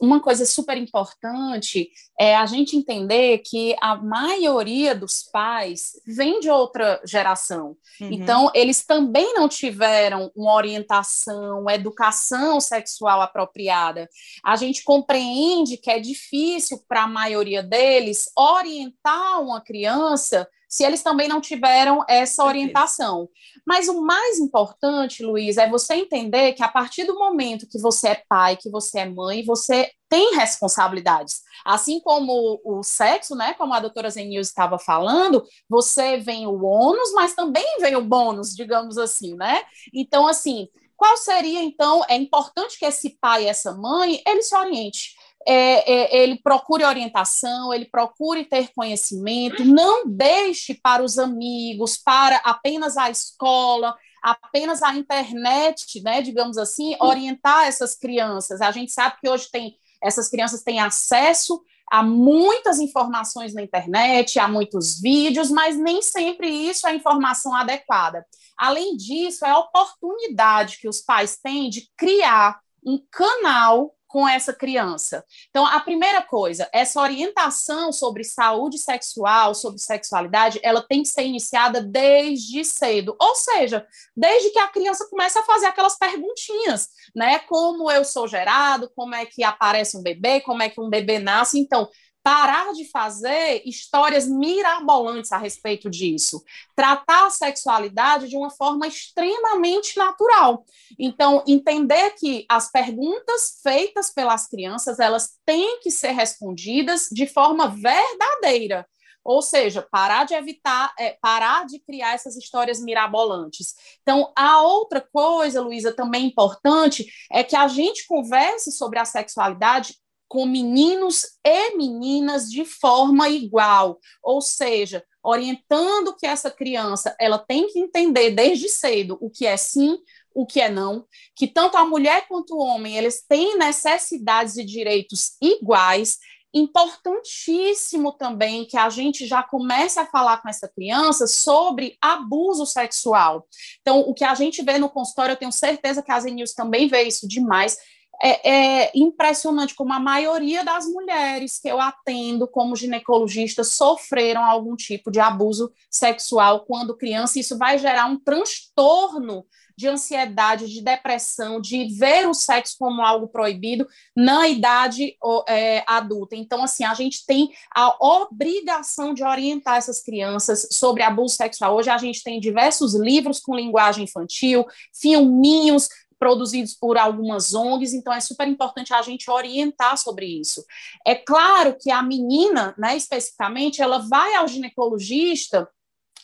uma coisa super importante é a gente entender que a maioria dos pais vem de outra geração. Uhum. Então, eles também não tiveram uma orientação, uma educação sexual apropriada. A gente compreende que é difícil para a maioria deles orientar uma criança se eles também não tiveram essa orientação. Mas o mais importante, Luiz, é você entender que a partir do momento que você é pai, que você é mãe, você tem responsabilidades. Assim como o sexo, né, como a doutora Zenils estava falando, você vem o ônus, mas também vem o bônus, digamos assim, né? Então, assim, qual seria, então, é importante que esse pai e essa mãe, ele se oriente é, é, ele procure orientação, ele procure ter conhecimento, não deixe para os amigos, para apenas a escola, apenas a internet, né, digamos assim, orientar essas crianças. A gente sabe que hoje tem essas crianças têm acesso a muitas informações na internet, a muitos vídeos, mas nem sempre isso é informação adequada. Além disso, é a oportunidade que os pais têm de criar um canal com essa criança. Então, a primeira coisa, essa orientação sobre saúde sexual, sobre sexualidade, ela tem que ser iniciada desde cedo, ou seja, desde que a criança comece a fazer aquelas perguntinhas, né? Como eu sou gerado, como é que aparece um bebê, como é que um bebê nasce. Então, parar de fazer histórias mirabolantes a respeito disso, tratar a sexualidade de uma forma extremamente natural. Então, entender que as perguntas feitas pelas crianças, elas têm que ser respondidas de forma verdadeira. Ou seja, parar de evitar, é, parar de criar essas histórias mirabolantes. Então, a outra coisa, Luísa, também importante, é que a gente converse sobre a sexualidade com meninos e meninas de forma igual, ou seja, orientando que essa criança ela tem que entender desde cedo o que é sim, o que é não, que tanto a mulher quanto o homem eles têm necessidades e direitos iguais. Importantíssimo também que a gente já comece a falar com essa criança sobre abuso sexual. Então, o que a gente vê no consultório, eu tenho certeza que a Zenils também vê isso demais, é, é, impressionante como a maioria das mulheres que eu atendo como ginecologista sofreram algum tipo de abuso sexual quando criança. Isso vai gerar um transtorno de ansiedade, de depressão, de ver o sexo como algo proibido na idade é, adulta. Então, assim, a gente tem a obrigação de orientar essas crianças sobre abuso sexual. Hoje a gente tem diversos livros com linguagem infantil, filminhos produzidos por algumas ONGs, então é super importante a gente orientar sobre isso. É claro que a menina, né, especificamente, ela vai ao ginecologista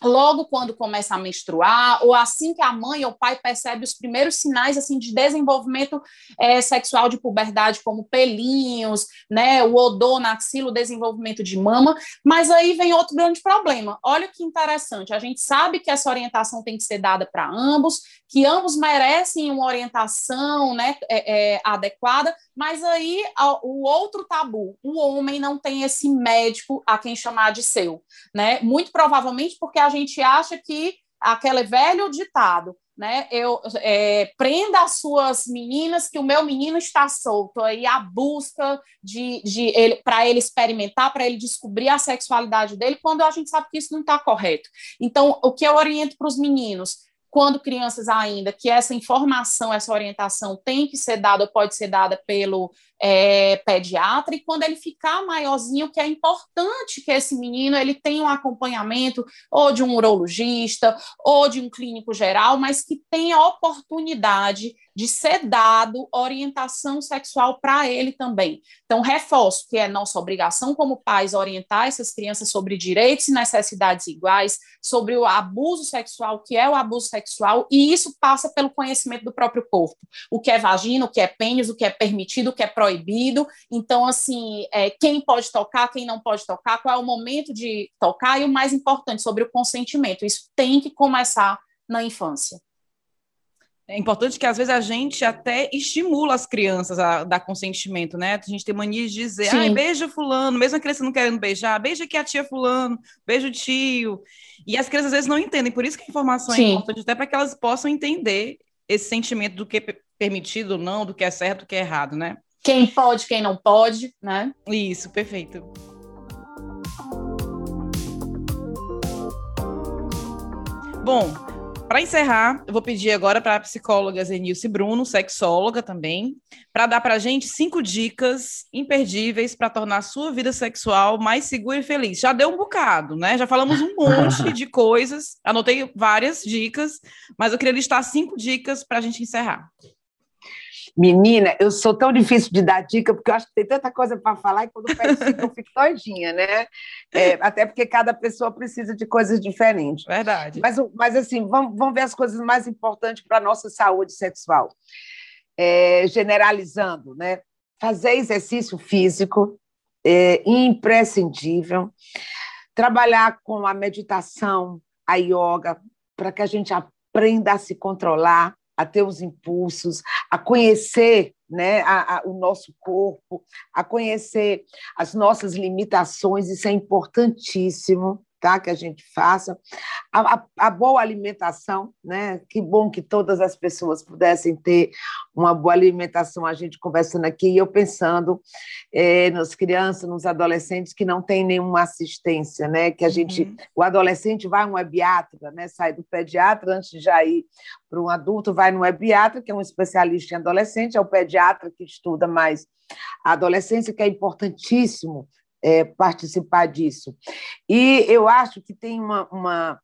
logo quando começa a menstruar, ou assim que a mãe ou o pai percebe os primeiros sinais assim de desenvolvimento é, sexual de puberdade, como pelinhos, né, o odor na axila, o desenvolvimento de mama, mas aí vem outro grande problema. Olha que interessante, a gente sabe que essa orientação tem que ser dada para ambos, que ambos merecem uma orientação né, é, é, adequada, mas aí o outro tabu, o homem não tem esse médico a quem chamar de seu, né? Muito provavelmente porque a gente acha que aquele velho ditado, né? Eu é, prenda as suas meninas que o meu menino está solto aí a busca de, de ele para ele experimentar, para ele descobrir a sexualidade dele, quando a gente sabe que isso não está correto. Então, o que eu oriento para os meninos quando crianças ainda, que essa informação, essa orientação tem que ser dada, pode ser dada pelo é, pediatra, e quando ele ficar maiorzinho, que é importante que esse menino ele tenha um acompanhamento ou de um urologista ou de um clínico geral, mas que tenha oportunidade de ser dado orientação sexual para ele também. Então, reforço que é nossa obrigação como pais orientar essas crianças sobre direitos e necessidades iguais, sobre o abuso sexual, que é o abuso sexual, e isso passa pelo conhecimento do próprio corpo. O que é vagina, o que é pênis, o que é permitido, o que é proibido. Então, assim, é, quem pode tocar, quem não pode tocar, qual é o momento de tocar, e o mais importante, sobre o consentimento. Isso tem que começar na infância. É importante que às vezes a gente até estimula as crianças a dar consentimento, né? A gente tem mania de dizer, ah, beija fulano, mesmo a criança não querendo beijar, beija aqui a tia fulano, beija o tio. E as crianças às vezes não entendem, por isso que a informação é Sim. é importante, até para que elas possam entender esse sentimento do que permitido ou não, do que é certo, do que é errado, né? Quem pode, quem não pode, né? Isso, perfeito. Bom, para encerrar, eu vou pedir agora para a psicóloga Zenilce Bruno, sexóloga também, para dar para a gente cinco dicas imperdíveis para tornar a sua vida sexual mais segura e feliz. Já deu um bocado, né? Já falamos um monte de coisas, anotei várias dicas, mas eu queria listar cinco dicas para a gente encerrar. Menina, eu sou tão difícil de dar dica, porque eu acho que tem tanta coisa para falar e quando eu pego cinco eu fico doidinha, né? É, até porque cada pessoa precisa de coisas diferentes. Verdade. Mas, mas assim, vamos, vamos ver as coisas mais importantes para a nossa saúde sexual. É, generalizando, né? Fazer exercício físico é imprescindível. Trabalhar com a meditação, a yoga, para que a gente aprenda a se controlar, a ter os impulsos, a conhecer né, a, a, o nosso corpo, a conhecer as nossas limitações, isso é importantíssimo tá? que a gente faça. A, a, a, boa alimentação, né? que bom que todas as pessoas pudessem ter uma boa alimentação, a gente conversando aqui, e eu pensando é, nas crianças, nos adolescentes que não têm nenhuma assistência, né? que a gente, uhum. o adolescente vai a um webiatra, né? sai do pediatra antes de já ir para um adulto, vai no webiatra, que é um especialista em adolescente, é o pediatra que estuda mais a adolescência, que é importantíssimo é, participar disso. E eu acho que tem uma, uma,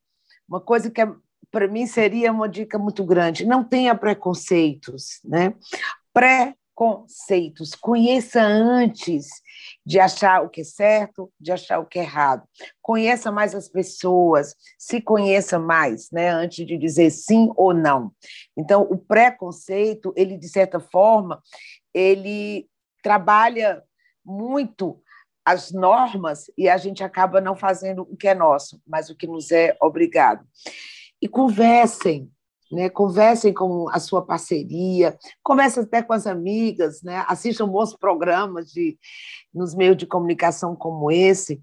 uma coisa que é, para mim seria uma dica muito grande: não tenha preconceitos, né? Preconceitos, conheça antes de achar o que é certo, de achar o que é errado. Conheça mais as pessoas, se conheça mais, né, antes de dizer sim ou não. Então, o preconceito, ele de certa forma, ele trabalha muito as normas e a gente acaba não fazendo o que é nosso, mas o que nos é obrigado. E conversem, né? Conversem com a sua parceria, conversem até com as amigas, né? Assistam bons programas de nos meios de comunicação como esse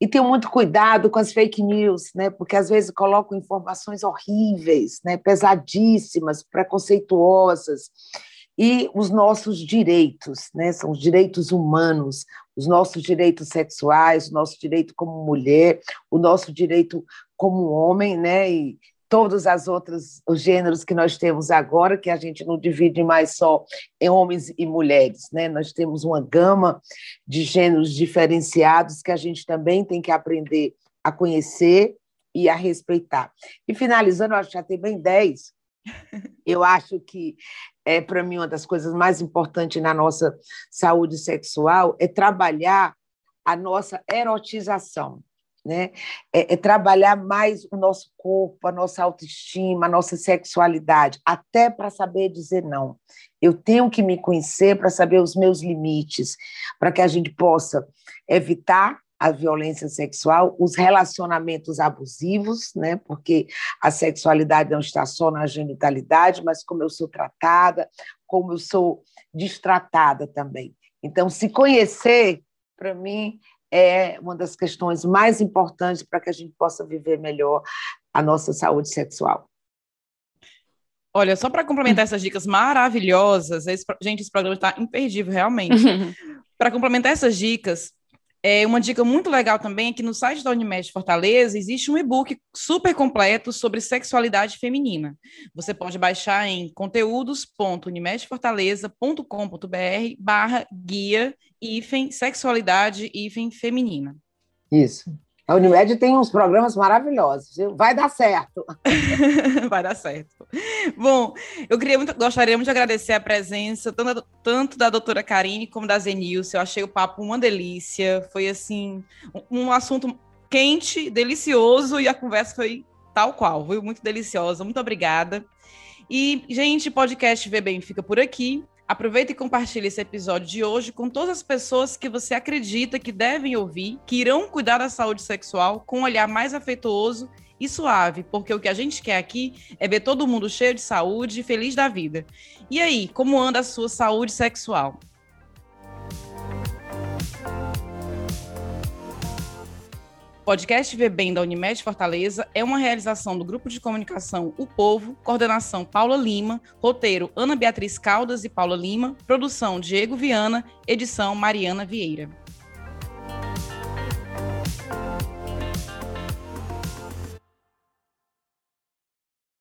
e tenham muito cuidado com as fake news, né? Porque às vezes colocam informações horríveis, né? Pesadíssimas, preconceituosas e os nossos direitos, né? São os direitos humanos, os nossos direitos sexuais, o nosso direito como mulher, o nosso direito como homem, né? E todos as outras os gêneros que nós temos agora, que a gente não divide mais só em homens e mulheres, né? Nós temos uma gama de gêneros diferenciados que a gente também tem que aprender a conhecer e a respeitar. E finalizando, acho que já tem bem 10. Eu acho que é para mim uma das coisas mais importantes na nossa saúde sexual é trabalhar a nossa erotização, né? É, é, trabalhar mais o nosso corpo, a nossa autoestima, a nossa sexualidade, até para saber dizer não. Eu tenho que me conhecer para saber os meus limites, para que a gente possa evitar a violência sexual, os relacionamentos abusivos, né? Porque a sexualidade não está só na genitalidade, mas como eu sou tratada, como eu sou destratada também. Então, se conhecer, para mim, é uma das questões mais importantes para que a gente possa viver melhor a nossa saúde sexual. Olha, só para complementar essas dicas maravilhosas, esse, gente, esse programa está imperdível, realmente. para complementar essas dicas, é, uma dica muito legal também é que no site da Unimed Fortaleza existe um e-book super completo sobre sexualidade feminina. Você pode baixar em conteúdos.unimedfortaleza.com.br barra guia hífen sexualidade hífen feminina. Isso. A Unimed tem uns programas maravilhosos, viu? Vai dar certo. Vai dar certo. Bom, eu queria muito, gostaria muito de agradecer a presença tanto, tanto da doutora Karine como da Zenilson. Eu achei o papo uma delícia. Foi assim, um, um assunto quente, delicioso, e a conversa foi tal qual, foi muito deliciosa. Muito obrigada. E, gente, podcast Vê Bem fica por aqui. Aproveita e compartilhe esse episódio de hoje com todas as pessoas que você acredita que devem ouvir, que irão cuidar da saúde sexual com um olhar mais afetuoso e suave, porque o que a gente quer aqui é ver todo mundo cheio de saúde e feliz da vida. E aí, como anda a sua saúde sexual? Podcast Bem da Unimed Fortaleza é uma realização do Grupo de Comunicação O Povo, coordenação Paula Lima, roteiro Ana Beatriz Caldas e Paula Lima, produção Diego Viana, edição Mariana Vieira.